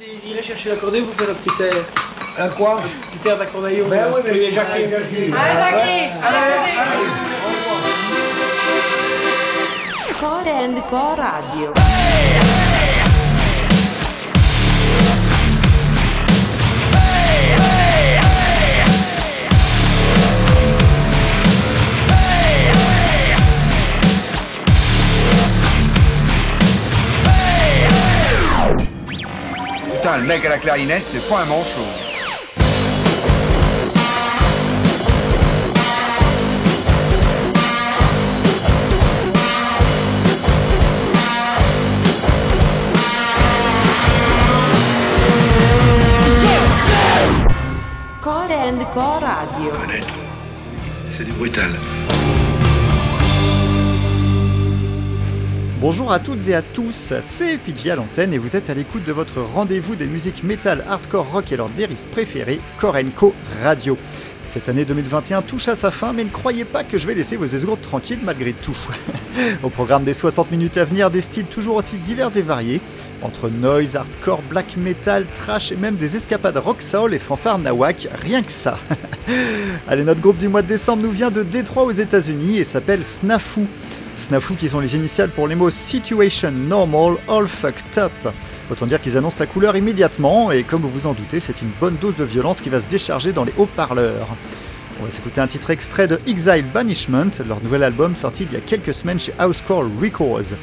Il irait chercher l'accordéon pour faire un petit air. Un quoi Un petit air d'accordéon. Ben oui, mais les. Allez, Jackie Allez, allez. Core and Co Radio. Putain, le mec à la clarinette, c'est pas un manchot. Core and Co Radio. C'est du brutal. Bonjour à toutes et à tous, c'est PJ à l'antenne et vous êtes à l'écoute de votre rendez-vous des musiques métal, hardcore, rock et leurs dérives préférées, Korenko Radio. Cette année 2021 touche à sa fin, mais ne croyez pas que je vais laisser vos esgourdes tranquilles malgré tout. Au programme des 60 minutes à venir, des styles toujours aussi divers et variés, entre noise, hardcore, black metal, trash et même des escapades rock soul et fanfare nawak, rien que ça. Allez, notre groupe du mois de décembre nous vient de Détroit aux États-Unis et s'appelle Snafu. Snafu qui sont les initiales pour les mots Situation Normal All Fucked Up. Autant dire qu'ils annoncent la couleur immédiatement et comme vous vous en doutez, c'est une bonne dose de violence qui va se décharger dans les haut-parleurs. On va s'écouter un titre extrait de Exile Banishment, leur nouvel album sorti il y a quelques semaines chez Housecore Records.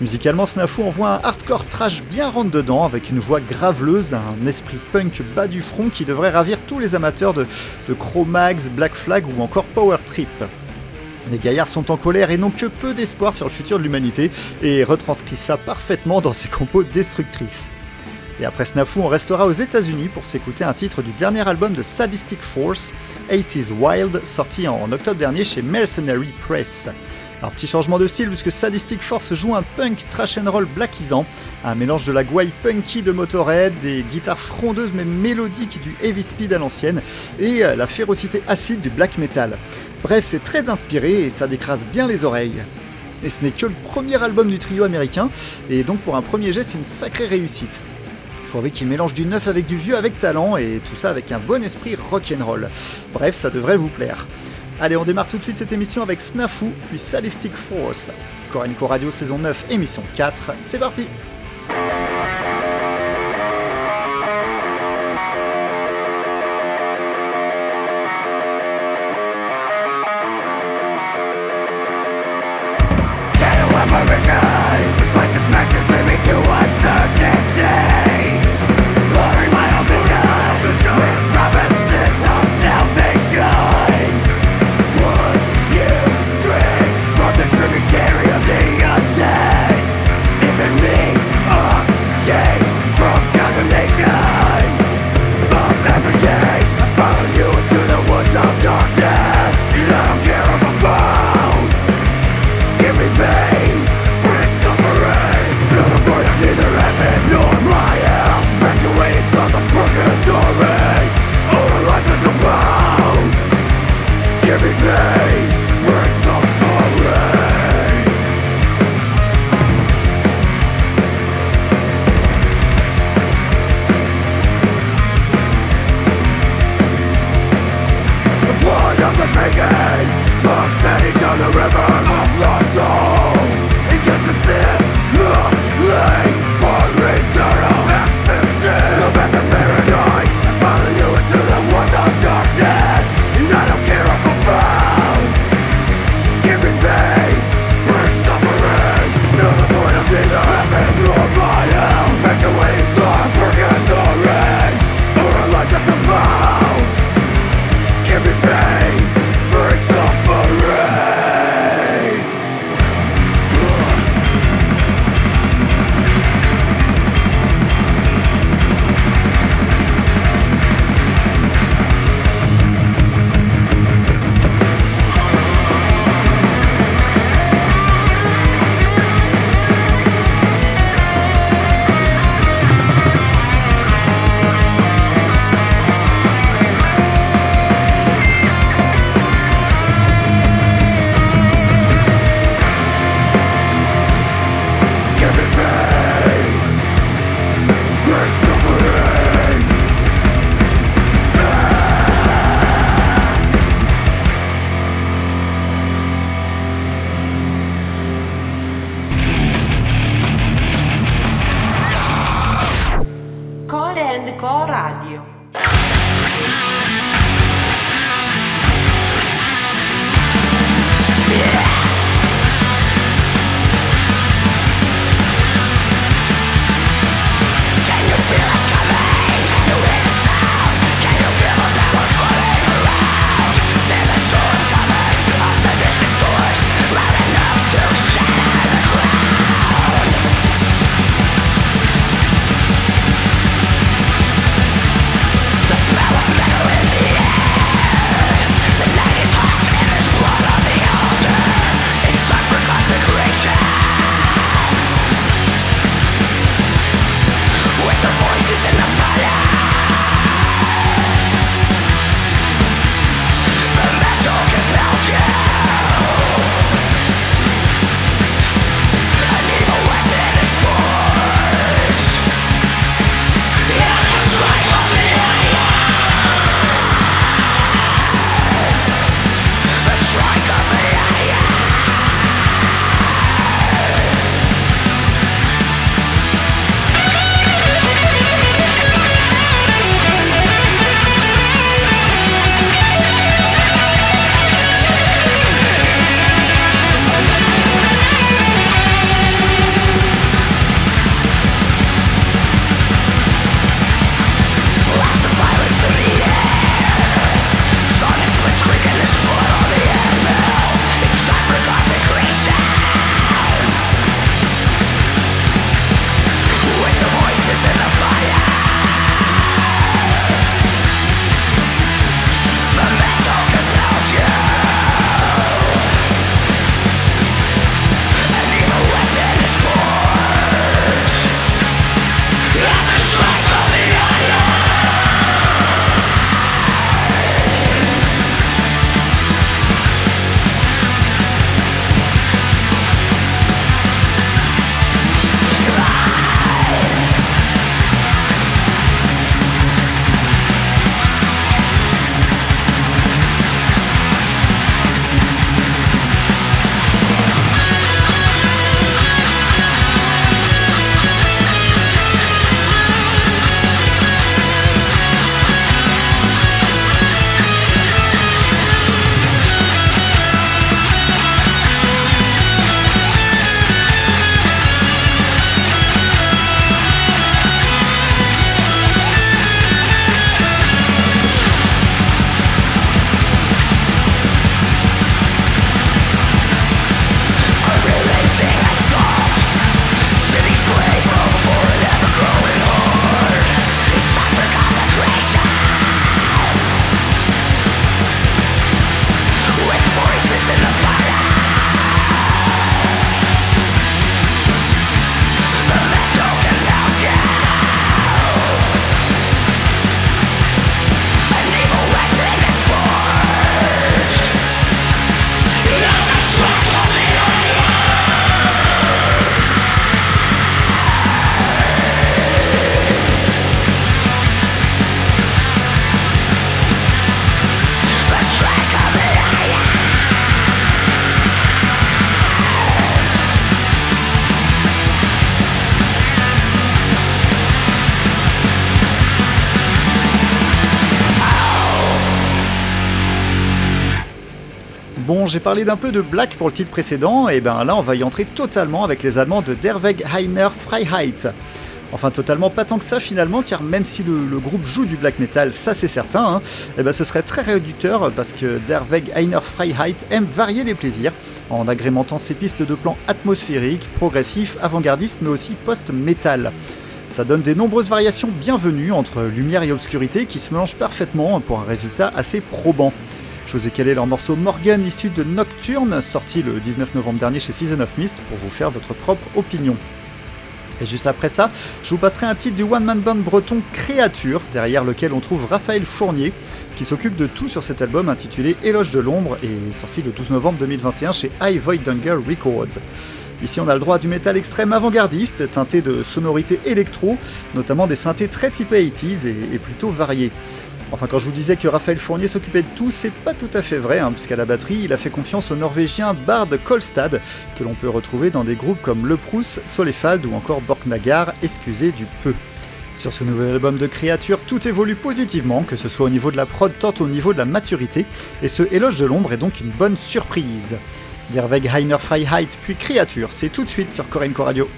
Musicalement, Snafu envoie un hardcore trash bien rentre dedans, avec une voix graveleuse, un esprit punk bas du front qui devrait ravir tous les amateurs de, de Cro-Mags, Black Flag ou encore Power Trip. Les gaillards sont en colère et n'ont que peu d'espoir sur le futur de l'humanité, et retranscrit ça parfaitement dans ses compos destructrices. Et après Snafu, on restera aux États-Unis pour s'écouter un titre du dernier album de Sadistic Force, Ace is Wild, sorti en octobre dernier chez Mercenary Press. Alors petit changement de style puisque Sadistic Force joue un punk trash and roll blackisant, un mélange de la gouaille punky de Motorhead, des guitares frondeuses mais mélodiques du heavy speed à l'ancienne et euh, la férocité acide du black metal. Bref, c'est très inspiré et ça décrase bien les oreilles. Et ce n'est que le premier album du trio américain, et donc pour un premier jet, c'est une sacrée réussite. Faut avouer qu'il mélange du neuf avec du vieux avec talent, et tout ça avec un bon esprit rock'n'roll. Bref, ça devrait vous plaire. Allez, on démarre tout de suite cette émission avec Snafu, puis Sadistic Force. Corenco Radio saison 9, émission 4, c'est parti j'ai parlé d'un peu de black pour le titre précédent, et ben là on va y entrer totalement avec les Allemands de Der Weg Heiner Freiheit. Enfin totalement pas tant que ça finalement, car même si le, groupe joue du black metal, ça c'est certain, hein, et ben ce serait très réducteur parce que Der Weg Heiner Freiheit aime varier les plaisirs en agrémentant ses pistes de plans atmosphériques, progressifs, avant-gardistes mais aussi post-metal. Ça donne des nombreuses variations bienvenues entre lumière et obscurité qui se mélangent parfaitement pour un résultat assez probant. Je vous ai calé leur morceau Morgan issu de Nocturne, sorti le 19 novembre dernier chez Season of Mist, pour vous faire votre propre opinion. Et juste après ça, je vous passerai un titre du one-man band breton Créature, derrière lequel on trouve Raphaël Fournier, qui s'occupe de tout sur cet album intitulé Éloge de l'ombre et sorti le 12 novembre 2021 chez High Void Dunger Records. Ici, on a le droit du métal extrême avant-gardiste, teinté de sonorités électro, notamment des synthés très typés 80s et, et plutôt variés. Enfin, quand je vous disais que Raphaël Fournier s'occupait de tout, c'est pas tout à fait vrai, hein, puisqu'à la batterie, il a fait confiance au norvégien Bard Kolstad, que l'on peut retrouver dans des groupes comme Le Prous, Solefald ou encore Borknagar, excusez du peu. Sur ce nouvel album de créatures, tout évolue positivement, que ce soit au niveau de la prod, tant au niveau de la maturité, et ce éloge de l'ombre est donc une bonne surprise. Der Weg Heiner Freiheit puis Créature, c'est tout de suite sur Korenko Radio.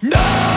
No!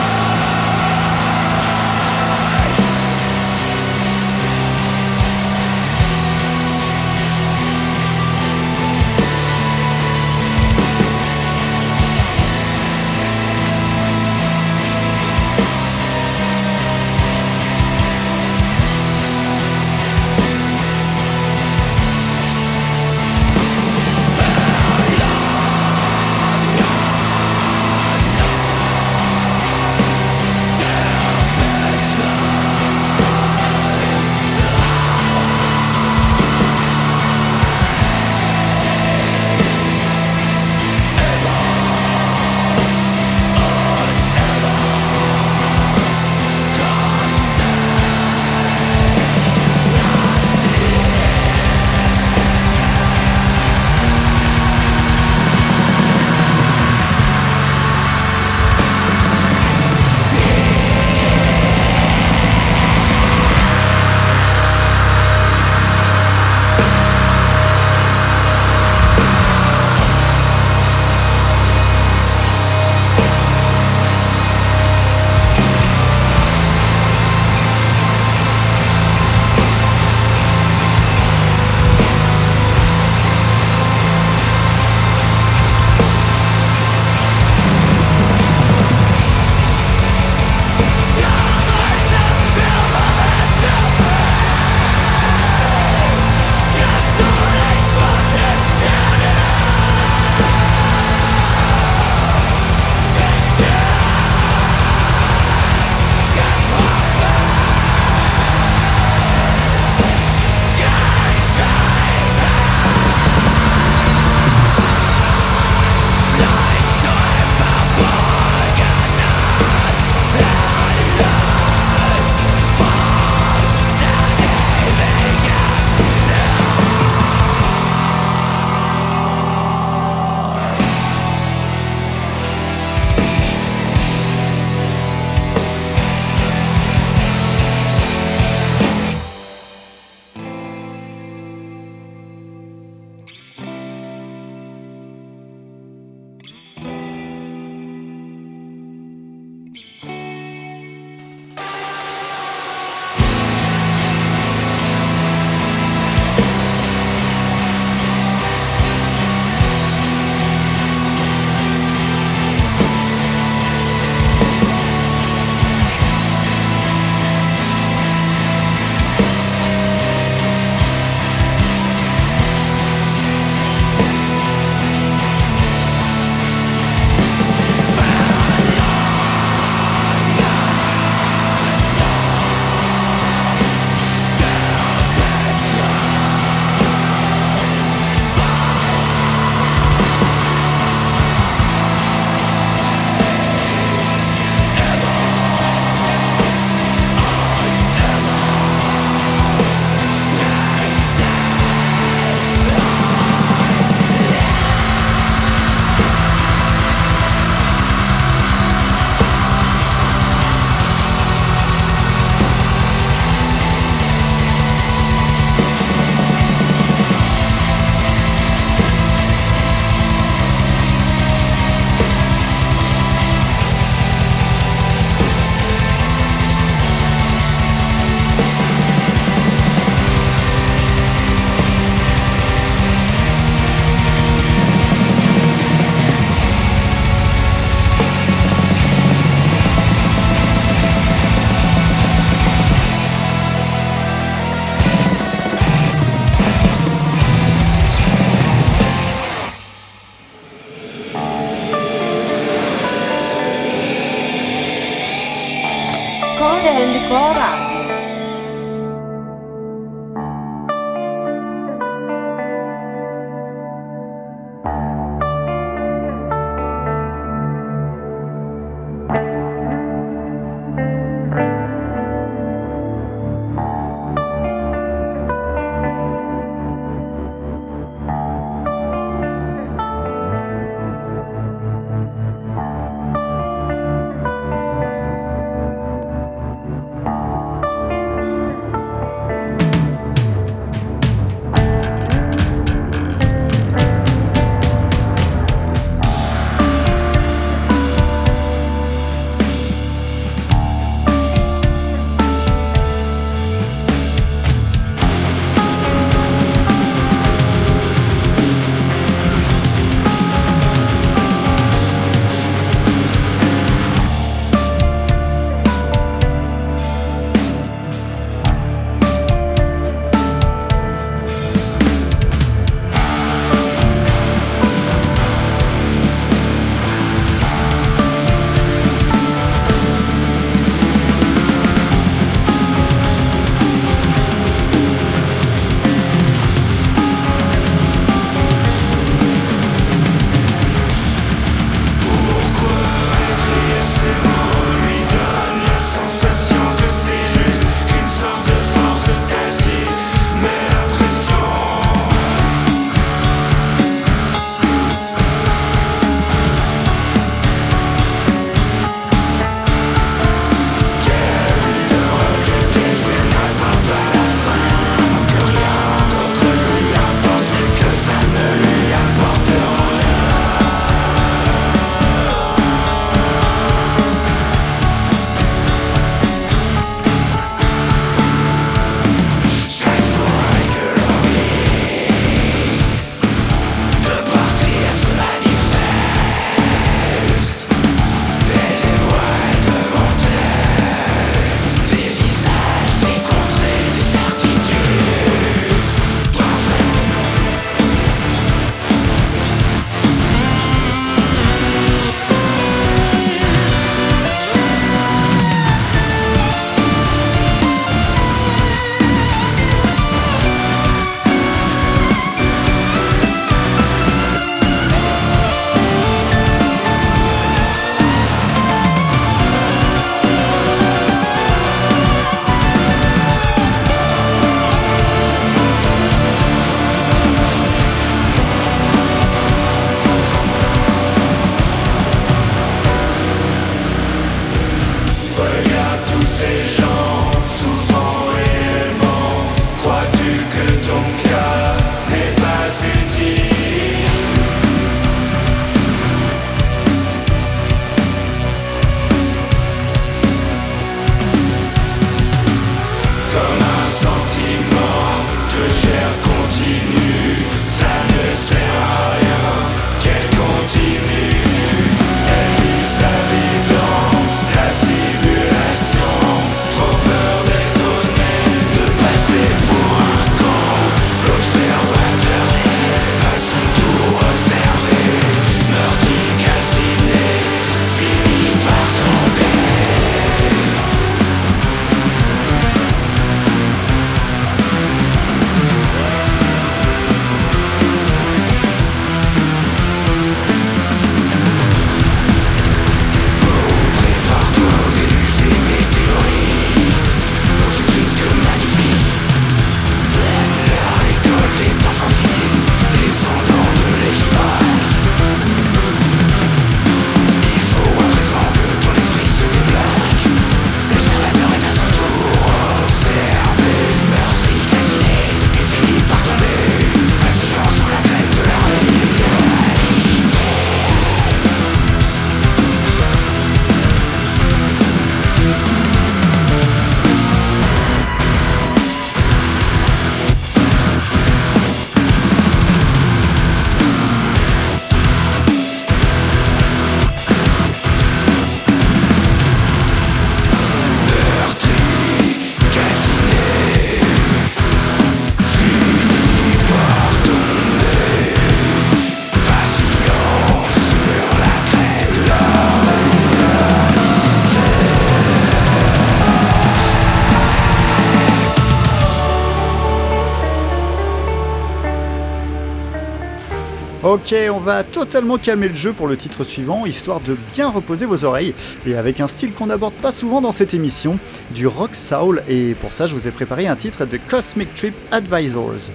Ok, on va totalement calmer le jeu pour le titre suivant, histoire de bien reposer vos oreilles, et avec un style qu'on n'aborde pas souvent dans cette émission, du rock soul, et pour ça je vous ai préparé un titre de Cosmic Trip Advisors.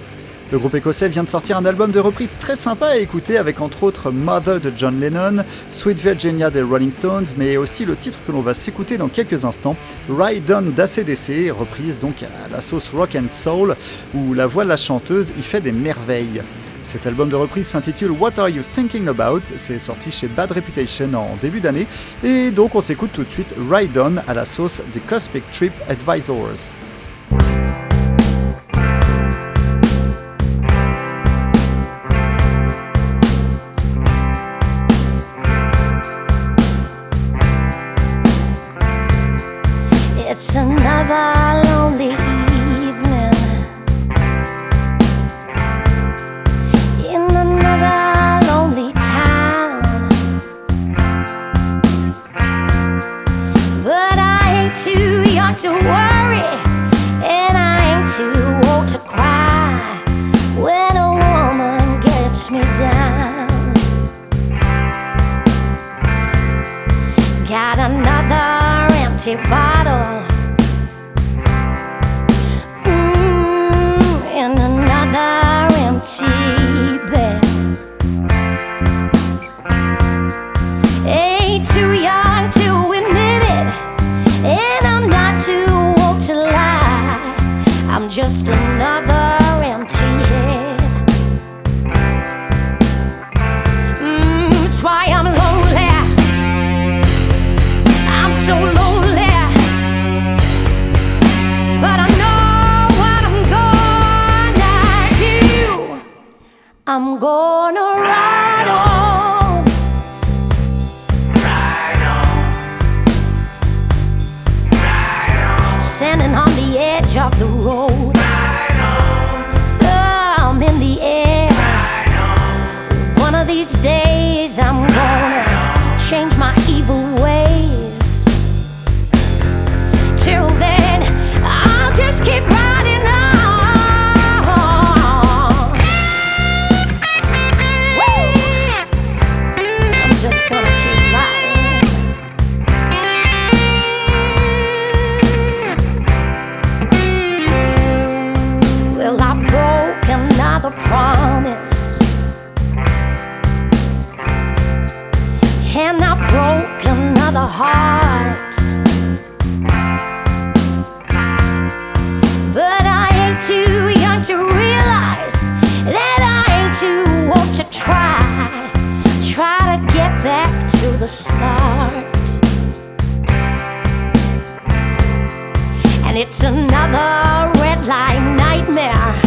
Le groupe écossais vient de sortir un album de reprise très sympa à écouter avec entre autres Mother de John Lennon, Sweet Virginia des Rolling Stones, mais aussi le titre que l'on va s'écouter dans quelques instants, Ride On d'ACDC, reprise donc à la sauce rock and soul, où la voix de la chanteuse y fait des merveilles. Cet album de reprise s'intitule What Are You Thinking About? C'est sorti chez Bad Reputation en début d'année. Et donc on s'écoute tout de suite Ride On à la sauce des Cosmic Trip Advisors. I'm gonna ride on. Standing on the edge of the road. Start. And it's another red light nightmare.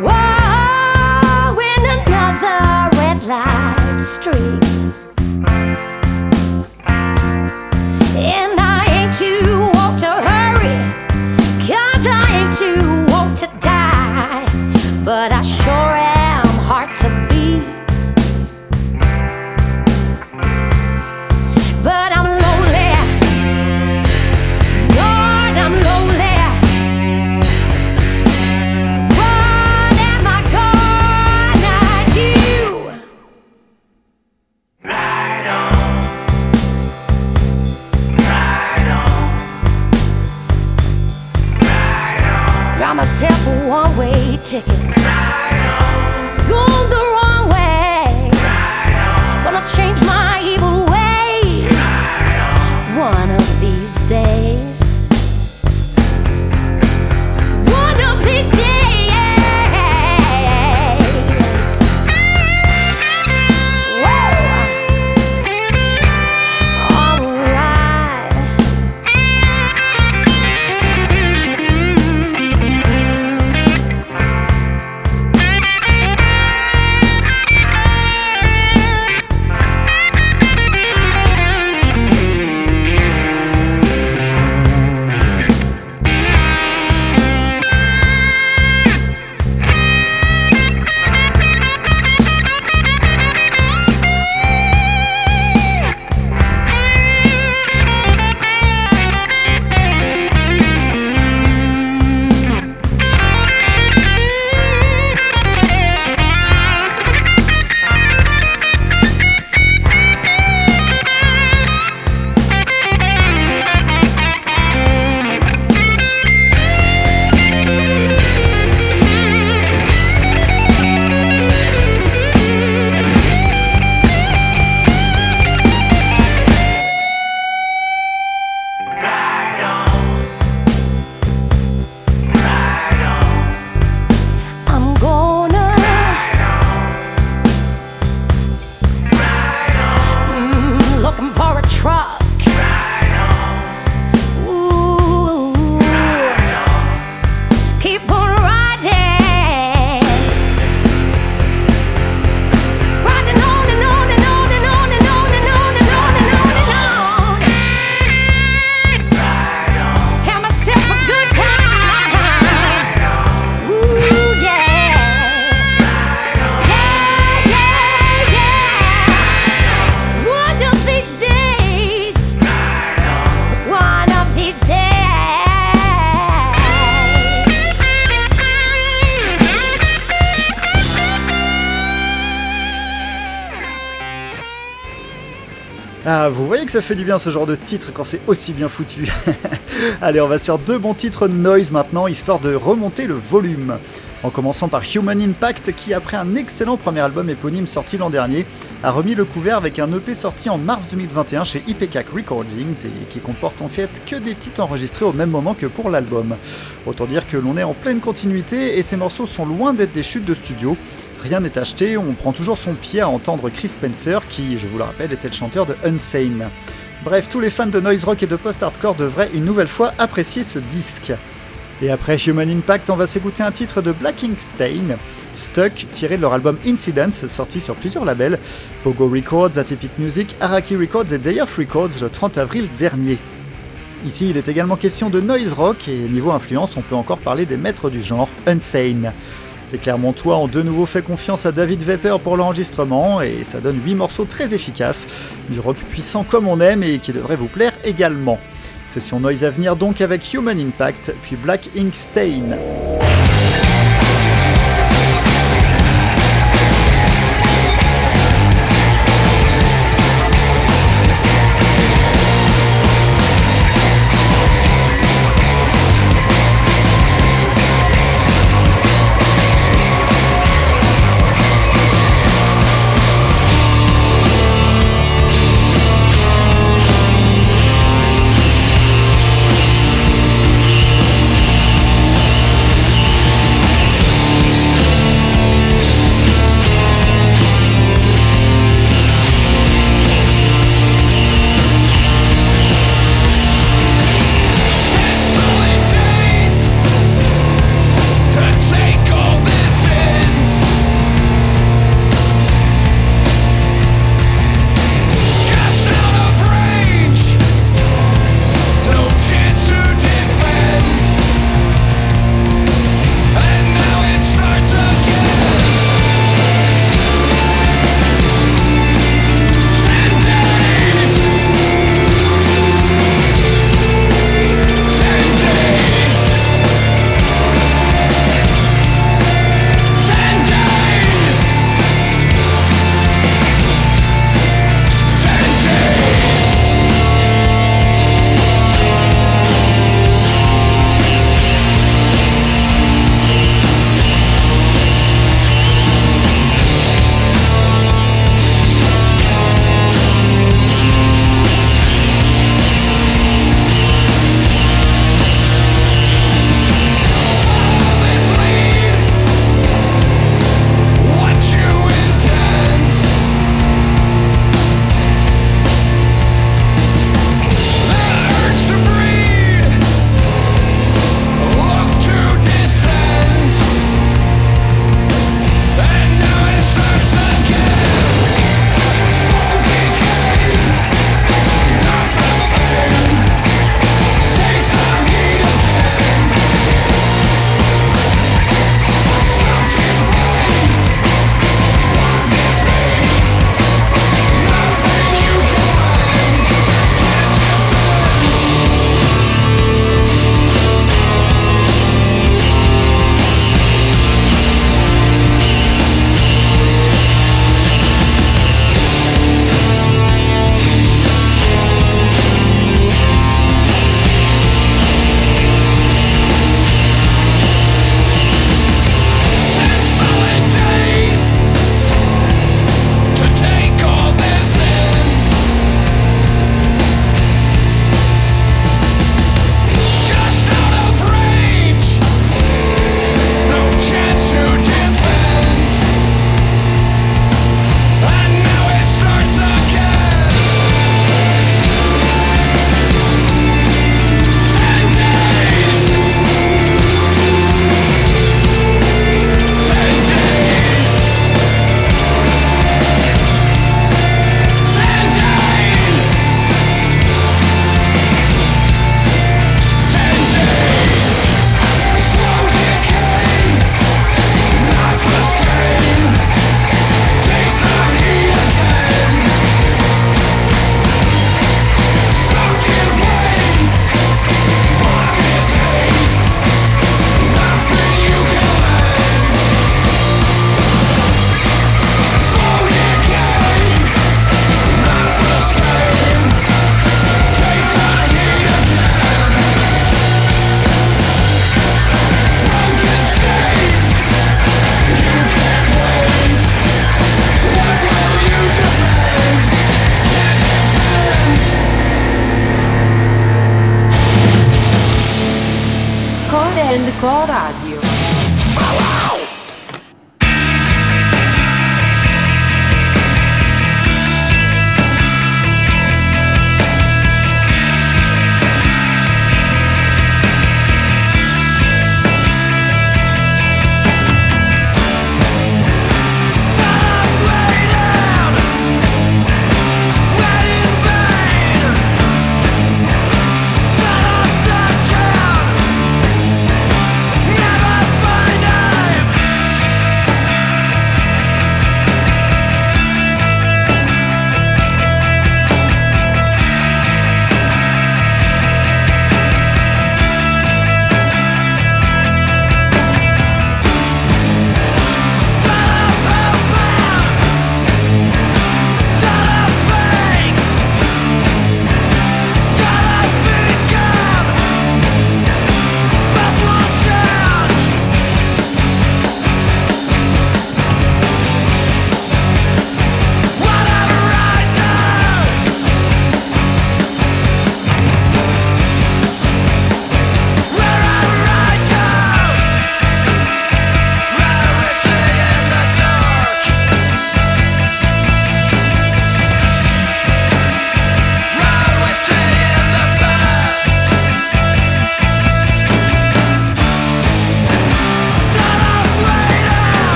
Whoa, in another red light street. Ça fait du bien ce genre de titre quand c'est aussi bien foutu. Allez, on va sur deux bons titres noise maintenant, histoire de remonter le volume. En commençant par Human Impact, qui après un excellent premier album éponyme sorti l'an dernier, a remis le couvert avec un EP sorti en mars 2021 chez IPCAC Recordings et qui comporte en fait que des titres enregistrés au même moment que pour l'album. Autant dire que l'on est en pleine continuité et ces morceaux sont loin d'être des chutes de studio. Rien n'est acheté, on prend toujours son pied à entendre Chris Spencer, qui, je vous le rappelle, était le chanteur de Unsane. Bref, tous les fans de noise rock et de post-hardcore devraient une nouvelle fois apprécier ce disque. Et après Human Impact, on va s'écouter un titre de Black Ink Stain, Stuck, tiré de leur album Incidents, sorti sur plusieurs labels, Pogo Records, Atypic Music, Araki Records et Day of Records le 30 avril dernier. Ici, il est également question de noise rock et niveau influence, on peut encore parler des maîtres du genre, Unsane. Les Clermontois ont de nouveau fait confiance à David Vapor pour l'enregistrement et ça donne 8 morceaux très efficaces, du rock puissant comme on aime et qui devrait vous plaire également. Session noise à venir donc avec Human Impact, puis Black Ink Stain.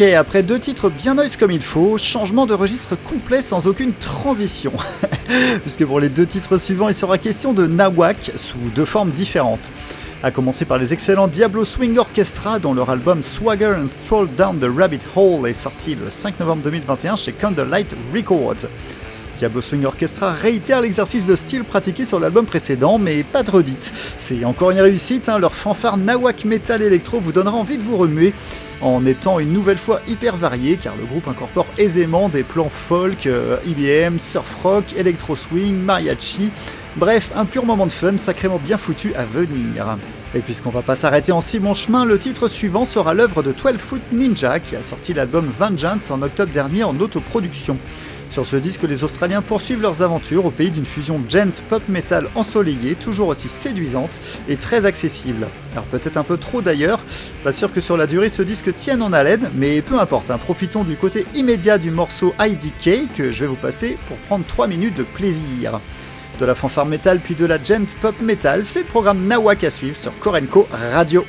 Ok, après deux titres bien noise comme il faut, changement de registre complet sans aucune transition. Puisque pour les deux titres suivants, il sera question de Nawak sous deux formes différentes. A commencer par les excellents Diablo Swing Orchestra dont leur album Swagger and Stroll Down the Rabbit Hole est sorti le 5 novembre 2021 chez Candlelight Records. Diablo Swing Orchestra réitère l'exercice de style pratiqué sur l'album précédent, mais pas de redite. C'est encore une réussite, hein, leur fanfare Nawak Metal Electro vous donnera envie de vous remuer en étant une nouvelle fois hyper varié car le groupe incorpore aisément des plans folk, euh, IBM, surf rock, electro swing, mariachi, bref un pur moment de fun sacrément bien foutu à venir. Et puisqu'on va pas s'arrêter en si bon chemin, le titre suivant sera l'œuvre de 12 Foot Ninja qui a sorti l'album Vengeance en octobre dernier en autoproduction. Sur ce disque, les Australiens poursuivent leurs aventures au pays d'une fusion gent pop metal ensoleillée, toujours aussi séduisante et très accessible. Alors peut-être un peu trop d'ailleurs, pas sûr que sur la durée ce disque tienne en haleine, mais peu importe, hein, profitons du côté immédiat du morceau IDK que je vais vous passer pour prendre 3 minutes de plaisir. De la fanfare metal puis de la gent pop metal, c'est le programme Nawak à suivre sur Korenko Radio.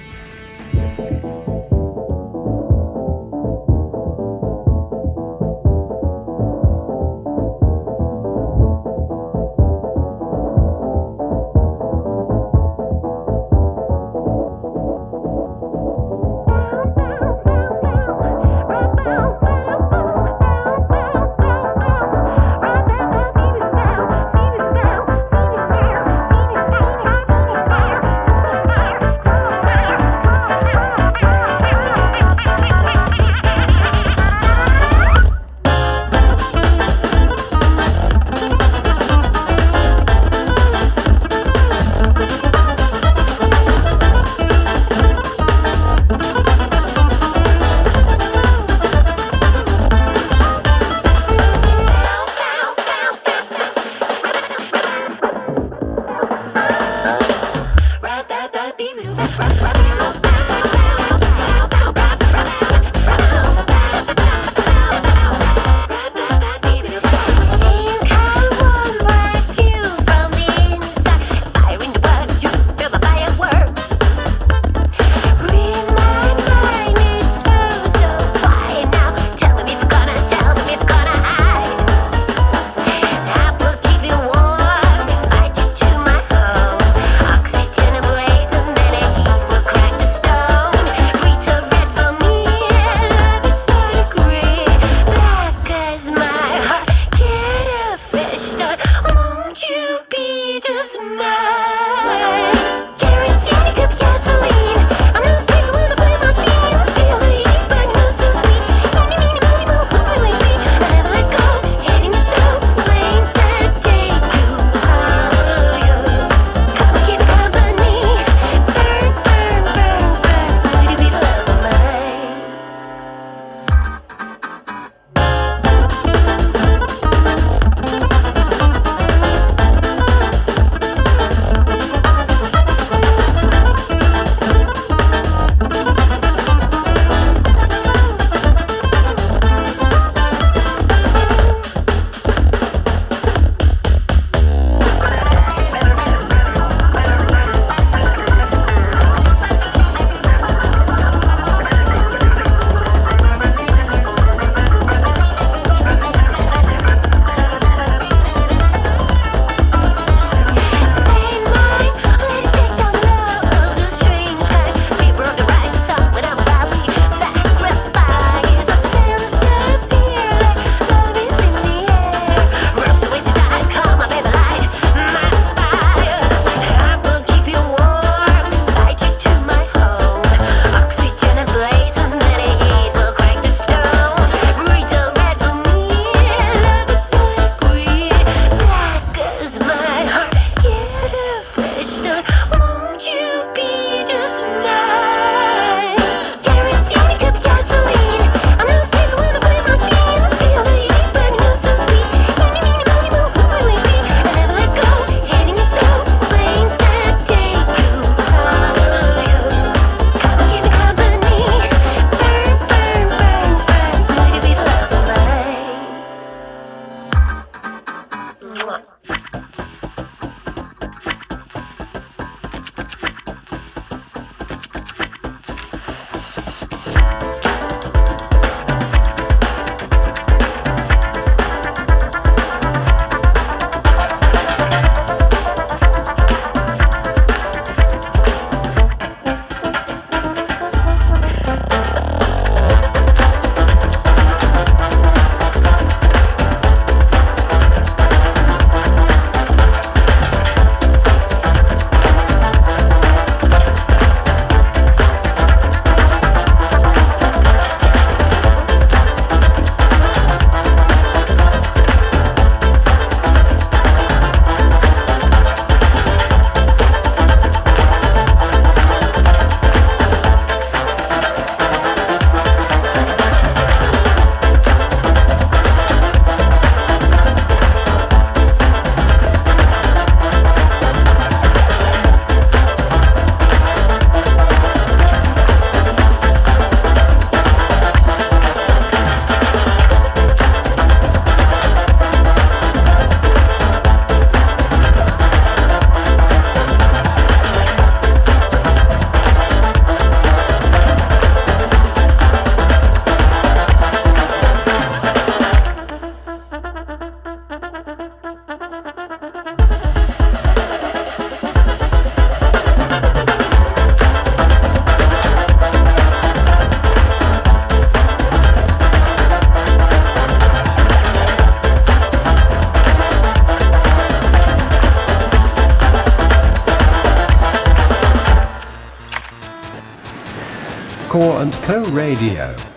Radio.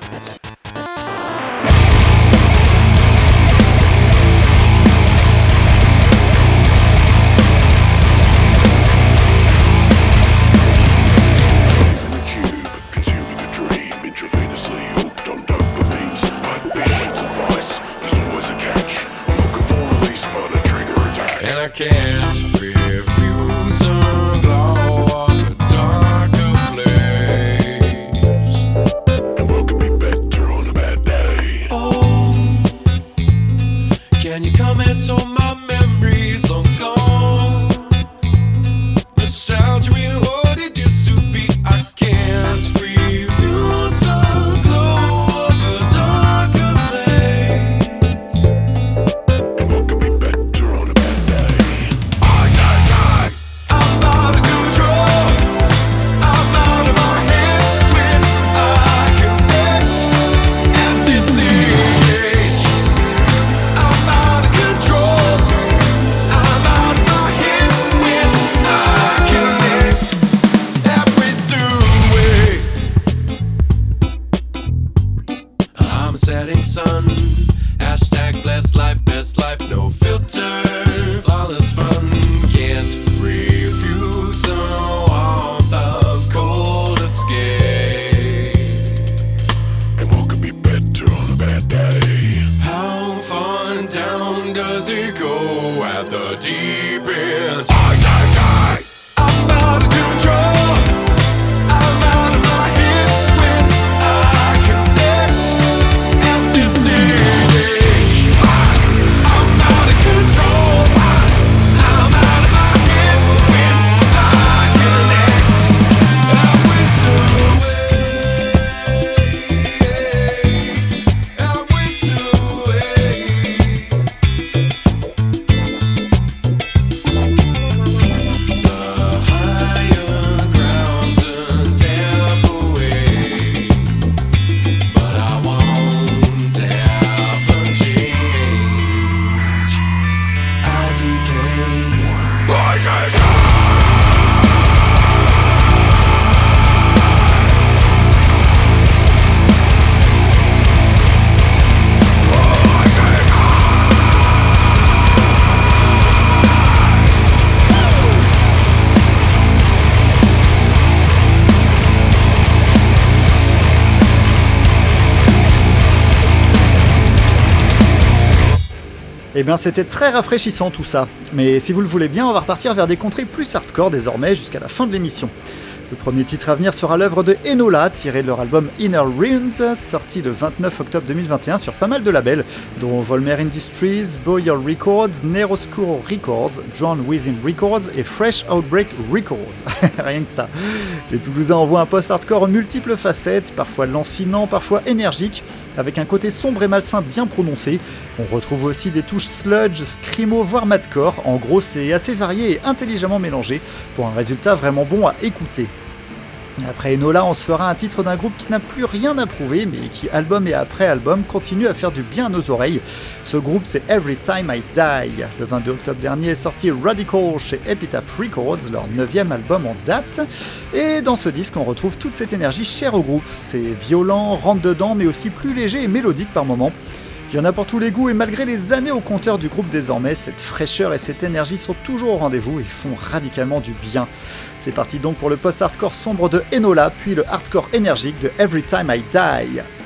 Eh bien, c'était très rafraîchissant tout ça. Mais si vous le voulez bien, on va repartir vers des contrées plus hardcore désormais jusqu'à la fin de l'émission. Le premier titre à venir sera l'œuvre de Enola, tiré de leur album Inner Runes, sorti le 29 octobre 2021 sur pas mal de labels, dont Volmer Industries, Boyer Records, Neroscuro Records, John Within Records et Fresh Outbreak Records. Rien que ça. Les Toulousains envoient un post-hardcore multiples facettes, parfois lancinant, parfois énergique, avec un côté sombre et malsain bien prononcé. On retrouve aussi des touches sludge, scrimo, voire madcore. En gros, c'est assez varié et intelligemment mélangé pour un résultat vraiment bon à écouter. Après Enola, on se fera un titre d'un groupe qui n'a plus rien à prouver, mais qui, album et après album, continue à faire du bien à nos oreilles. Ce groupe, c'est Every Time I Die. Le 22 octobre dernier est sorti Radical chez Epitaph Records, leur neuvième album en date. Et dans ce disque, on retrouve toute cette énergie chère au groupe. C'est violent, rentre dedans, mais aussi plus léger et mélodique par moments. Il y en a pour tous les goûts et malgré les années au compteur du groupe désormais, cette fraîcheur et cette énergie sont toujours au rendez-vous et font radicalement du bien. C'est parti donc pour le post-hardcore sombre de Enola, puis le hardcore énergique de Every Time I Die.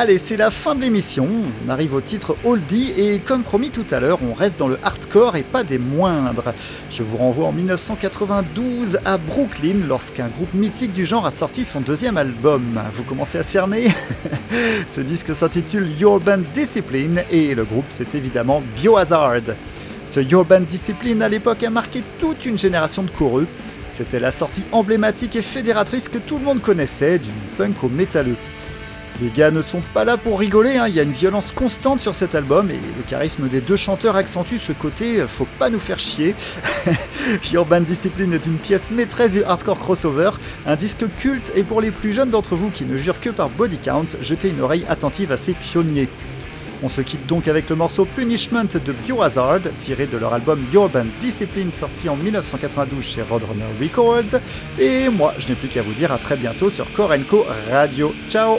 Allez, c'est la fin de l'émission. On arrive au titre Oldie et comme promis tout à l'heure, on reste dans le hardcore et pas des moindres. Je vous renvoie en 1992 à Brooklyn lorsqu'un groupe mythique du genre a sorti son deuxième album. Vous commencez à cerner Ce disque s'intitule Urban Discipline et le groupe c'est évidemment Biohazard. Ce Urban Discipline à l'époque a marqué toute une génération de coureux. C'était la sortie emblématique et fédératrice que tout le monde connaissait, du punk au métalleux. Les gars ne sont pas là pour rigoler, hein. il y a une violence constante sur cet album et le charisme des deux chanteurs accentue ce côté euh, faut pas nous faire chier. Urban Discipline est une pièce maîtresse du hardcore crossover, un disque culte et pour les plus jeunes d'entre vous qui ne jurent que par body count, jetez une oreille attentive à ces pionniers. On se quitte donc avec le morceau Punishment de Biohazard, tiré de leur album Urban Discipline sorti en 1992 chez Roadrunner Records. Et moi, je n'ai plus qu'à vous dire à très bientôt sur Korenko Radio. Ciao